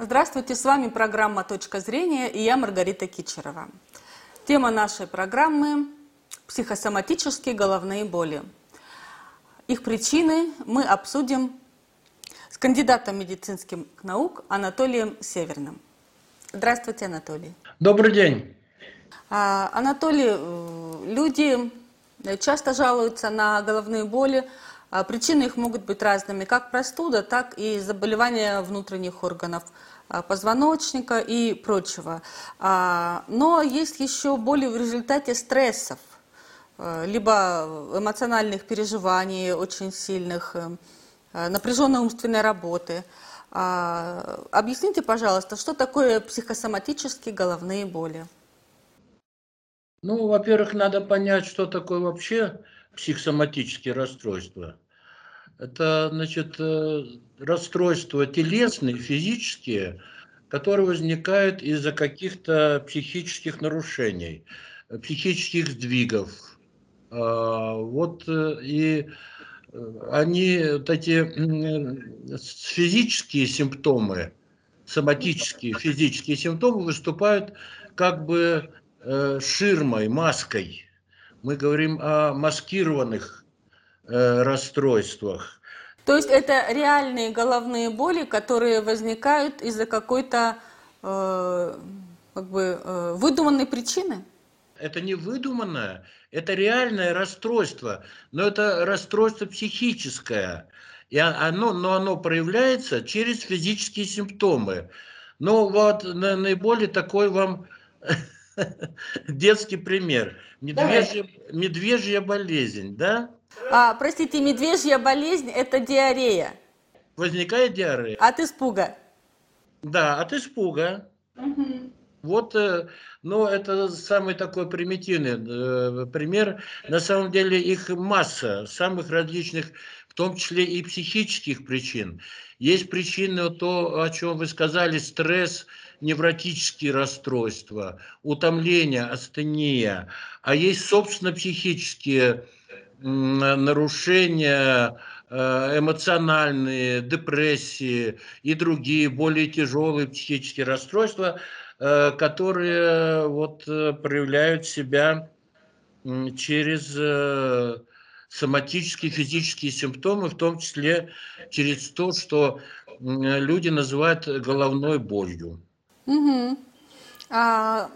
Здравствуйте, с вами программа «Точка зрения» и я Маргарита Кичерова. Тема нашей программы – психосоматические головные боли. Их причины мы обсудим с кандидатом медицинских наук Анатолием Северным. Здравствуйте, Анатолий. Добрый день. А, Анатолий, э, люди часто жалуются на головные боли. А причины их могут быть разными, как простуда, так и заболевания внутренних органов а, позвоночника и прочего. Но есть еще боли в результате стрессов, либо эмоциональных переживаний очень сильных, э, напряженной умственной работы. Объясните, пожалуйста, что такое психосоматические головные боли? Ну, во-первых, надо понять, что такое вообще психосоматические расстройства. Это, значит, э, расстройства телесные, физические, которые возникают из-за каких-то психических нарушений, психических сдвигов. А, вот э, и э, они, вот эти физические симптомы, соматические физические симптомы выступают как бы ширмой, маской. Мы говорим о маскированных э, расстройствах. То есть это реальные головные боли, которые возникают из-за какой-то э, как бы, э, выдуманной причины? Это не выдуманное, это реальное расстройство, но это расстройство психическое. И оно, но оно проявляется через физические симптомы. Но вот наиболее такой вам Детский пример. Медвежья, медвежья болезнь, да? А, простите, медвежья болезнь – это диарея. Возникает диарея. От испуга. Да, от испуга. Угу. Вот, э, но это самый такой примитивный э, пример. На самом деле их масса самых различных, в том числе и психических причин. Есть причины, то, о чем вы сказали, стресс, невротические расстройства, утомление, астения, а есть, собственно, психические нарушения, э, эмоциональные, депрессии и другие более тяжелые психические расстройства, э, которые вот э, проявляют себя через соматические, физические симптомы, в том числе через то, что люди называют головной болью. Угу. А,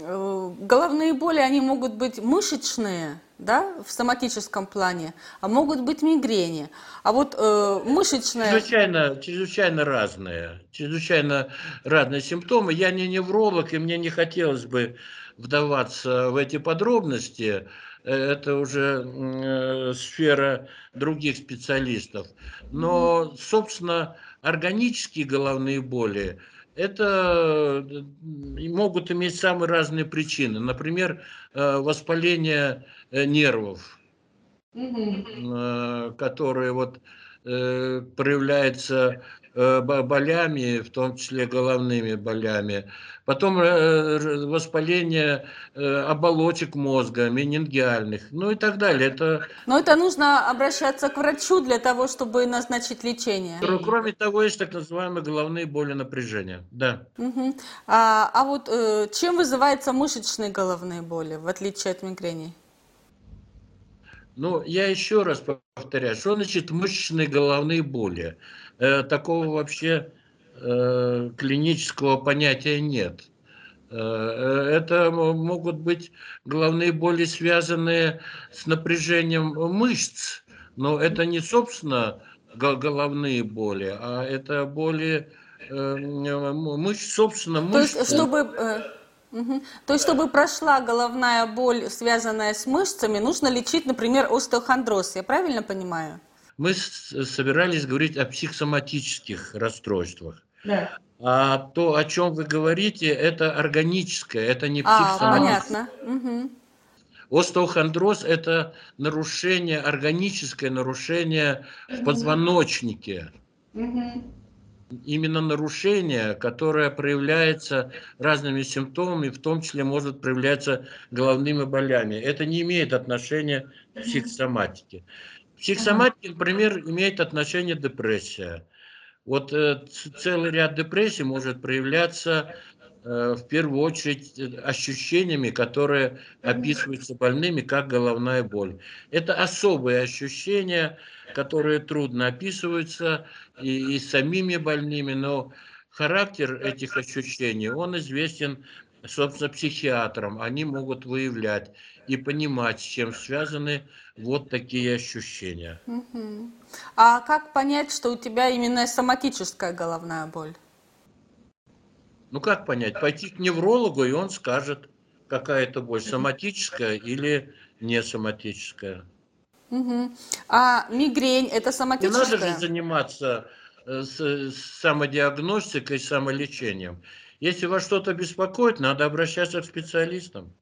э, головные боли, они могут быть мышечные, да, в соматическом плане, а могут быть мигрени. А вот э, мышечные... Чрезвычайно, чрезвычайно разные, чрезвычайно разные симптомы. Я не невролог, и мне не хотелось бы вдаваться в эти подробности. Э, это уже э, сфера других специалистов. Но, собственно, органические головные боли – это могут иметь самые разные причины. Например, э, воспаление э, нервов, угу. которые вот проявляется болями, в том числе головными болями. Потом воспаление оболочек мозга, менингиальных, ну и так далее. Это... Но это нужно обращаться к врачу для того, чтобы назначить лечение. Кроме того, есть так называемые головные боли напряжения. Да. Угу. А, а вот э, чем вызываются мышечные головные боли, в отличие от мигрени? Ну, я еще раз повторяю, что значит мышечные головные боли? Э, такого вообще э, клинического понятия нет. Э, это могут быть головные боли, связанные с напряжением мышц, но это не, собственно, головные боли, а это боли э, мышц, собственно, мышц. То есть, чтобы э, Угу. То есть, чтобы прошла головная боль, связанная с мышцами, нужно лечить, например, остеохондроз. Я правильно понимаю? Мы собирались говорить о психосоматических расстройствах. Да. А то, о чем вы говорите, это органическое, это не психосоматическое. А, понятно. Угу. Остеохондроз – это нарушение, органическое нарушение в позвоночнике. Угу именно нарушение, которое проявляется разными симптомами, в том числе может проявляться головными болями. Это не имеет отношения к психосоматике. К психосоматике, например, имеет отношение депрессия. Вот э, целый ряд депрессий может проявляться э, в первую очередь ощущениями, которые описываются больными как головная боль. Это особые ощущения, которые трудно описываются и, и самими больными, но характер этих ощущений, он известен, собственно, психиатрам. Они могут выявлять и понимать, с чем связаны вот такие ощущения. Угу. А как понять, что у тебя именно соматическая головная боль? Ну как понять? Пойти к неврологу, и он скажет, какая это боль, соматическая или не соматическая. Угу. А мигрень это соматическая? Не надо же заниматься э, с самодиагностикой, самолечением. Если вас что-то беспокоит, надо обращаться к специалистам.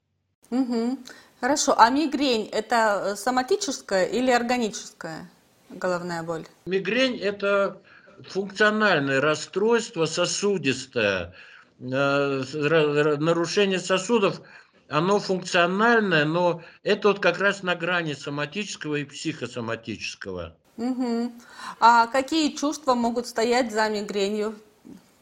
Угу. Хорошо. А мигрень это э, соматическая или органическая головная боль? Мигрень это функциональное расстройство, сосудистое. Э, нарушение сосудов, оно функциональное, но это вот как раз на грани соматического и психосоматического. Угу. А какие чувства могут стоять за мигренью?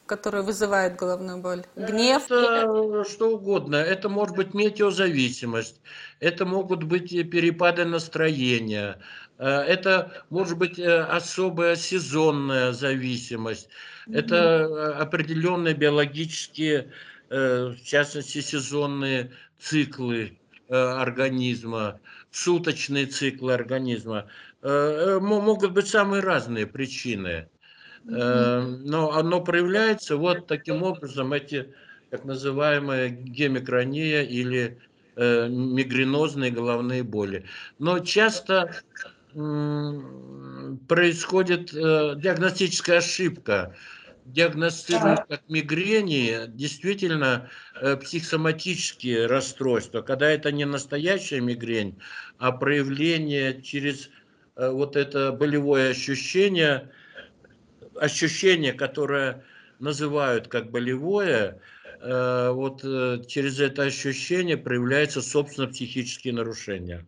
Который вызывает головную боль? Гнев? Это что угодно. Это может быть метеозависимость, это могут быть перепады настроения, э, это может быть э, особая сезонная зависимость, это э, определенные биологические, в частности, сезонные циклы организма, суточные циклы организма. Могут быть самые разные причины. Эм, но оно проявляется вот таким образом, эти так называемые гемикрония или э, мигренозные головные боли. Но часто происходит э, диагностическая ошибка. Диагностируют как мигрени действительно э, психосоматические расстройства, когда это не настоящая мигрень, а проявление через вот это болевое ощущение – ощущение, которое называют как болевое, э, вот э, через это ощущение проявляются, собственно, психические нарушения.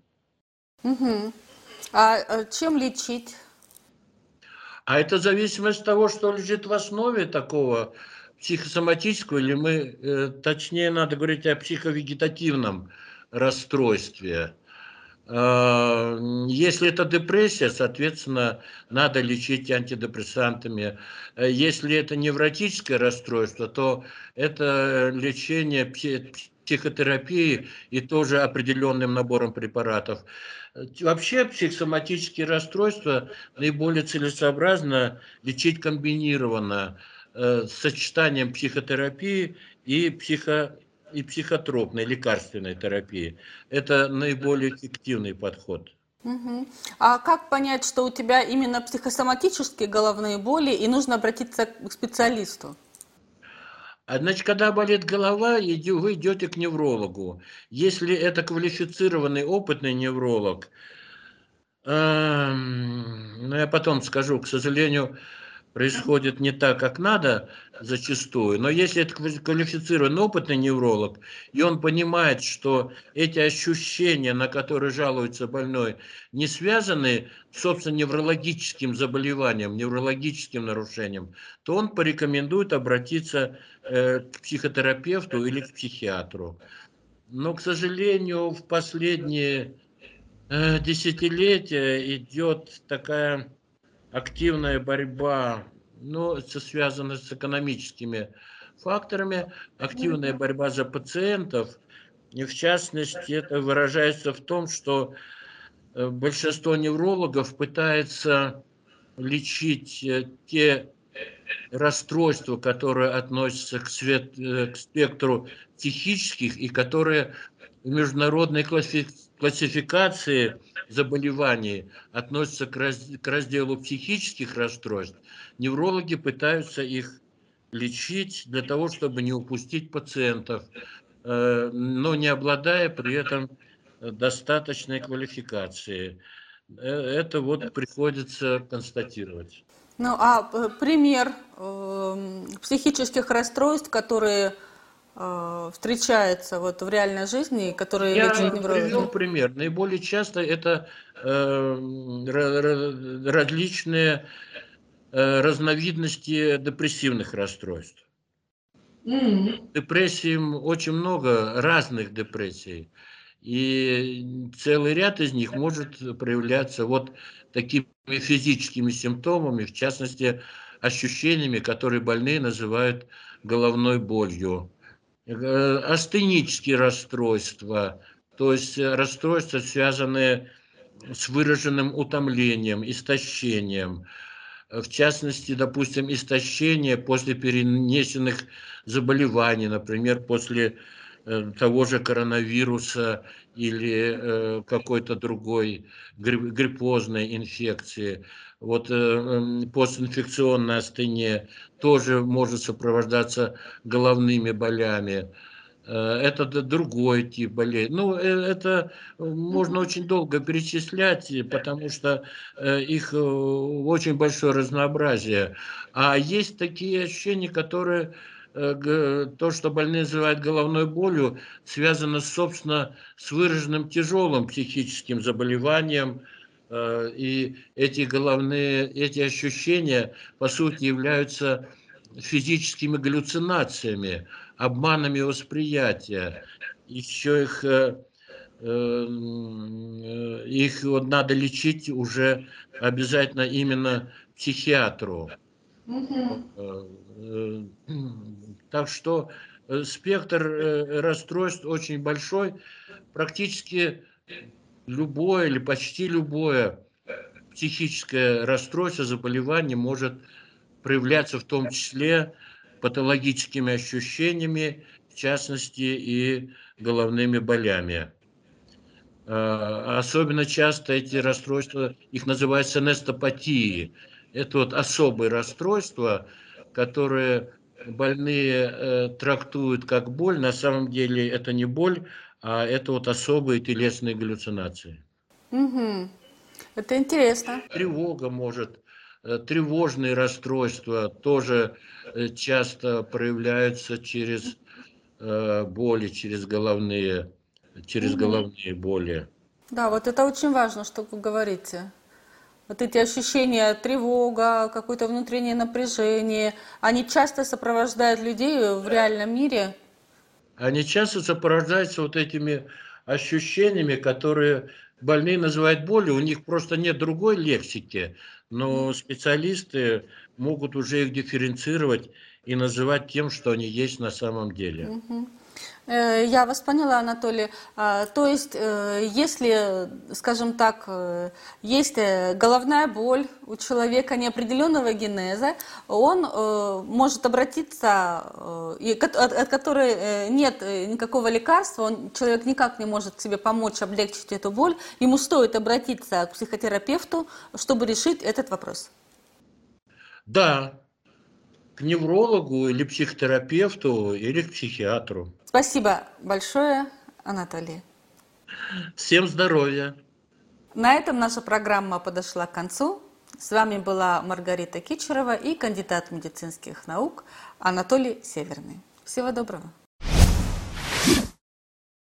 Угу. А чем лечить? А это зависимость от того, что лежит в основе такого психосоматического, или мы, э, точнее, надо говорить о психовегетативном расстройстве. А, если это депрессия, соответственно, надо лечить антидепрессантами. Если это невротическое расстройство, то это лечение психотерапии и тоже определенным набором препаратов. Вообще психосоматические расстройства наиболее целесообразно лечить комбинированно э, с сочетанием психотерапии и психо и психотропной лекарственной терапии. Это наиболее эффективный подход. Угу. А как понять, что у тебя именно психосоматические головные боли и нужно обратиться к специалисту? А, значит, когда болит голова, вы идете к неврологу. Если это квалифицированный, опытный невролог, эм, ну, я потом скажу, к сожалению, происходит не так, как надо зачастую. Но если это квалифицированный опытный невролог, и он понимает, что эти ощущения, на которые жалуется больной, не связаны, собственно, неврологическим заболеванием, неврологическим нарушением, то он порекомендует обратиться э, к психотерапевту или к психиатру. Но, к сожалению, в последние э, десятилетия идет такая активная борьба, ну, это связано с экономическими факторами, активная борьба за пациентов, и в частности это выражается в том, что э, большинство неврологов пытается лечить э, те расстройства, которые относятся к, свет, э, к спектру психических и которые в международной классификации заболеваний относятся к, раз, к разделу психических расстройств, неврологи пытаются их лечить для того, чтобы не упустить пациентов, э, но не обладая при этом достаточной квалификацией. Э, это вот приходится констатировать. Ну а э, пример э, психических расстройств, которые э, встречаются вот в реальной жизни, которые Я привел пример. Наиболее часто это э, различные э, разновидности депрессивных расстройств. Mm-hmm. Депрессий очень много, разных депрессий. И целый ряд из них может проявляться вот такими физическими симптомами, в частности, ощущениями, которые больные называют головной болью. Э, астенические расстройства, то есть расстройства, связанные с выраженным утомлением, истощением. В частности, допустим, истощение после перенесенных заболеваний, например, после Э, того же коронавируса или э, какой-то другой гриппозной инфекции. Вот э, постинфекционная астения тоже может сопровождаться головными болями. Это другой тип болей. Ну, это можно очень долго перечислять, потому что их очень большое разнообразие. А есть такие ощущения, которые Э, то, что больные называют головной болью, связано, собственно, с выраженным тяжелым психическим заболеванием. Э, и эти головные, эти ощущения, по сути, являются физическими галлюцинациями, обманами восприятия. Еще их, э, их вот надо лечить уже обязательно именно психиатру. Угу. Так что э, спектр э, расстройств очень большой. Практически любое или почти любое психическое расстройство, заболевание может проявляться в том числе патологическими ощущениями, в частности и головными болями. Особенно часто эти расстройства, их называют сенестопатией, это вот особые расстройства, которые больные э, трактуют как боль. На самом деле это не боль, а это вот особые телесные галлюцинации. Угу. Это интересно. Тревога может, э, тревожные расстройства тоже э, часто проявляются через э, боли, через головные, через угу. головные боли. Да, вот это очень важно, что вы говорите вот эти ощущения тревога, какое-то внутреннее напряжение, они часто сопровождают людей в реальном мире? Они часто сопровождаются вот этими ощущениями, которые больные называют болью. У них просто нет другой лексики, но специалисты могут уже их дифференцировать и называть тем, что они есть на самом деле. Угу. Э, я вас поняла, Анатолий. А, то есть, э, если, скажем так, э, есть головная боль у человека неопределенного генеза, он может обратиться, от которой нет никакого лекарства, он, человек никак не может себе помочь облегчить эту боль, ему стоит обратиться к психотерапевту, чтобы решить этот вопрос. Да, к неврологу или психотерапевту или к психиатру. Спасибо большое, Анатолий. Всем здоровья. На этом наша программа подошла к концу. С вами была Маргарита Кичерова и кандидат медицинских наук Анатолий Северный. Всего доброго.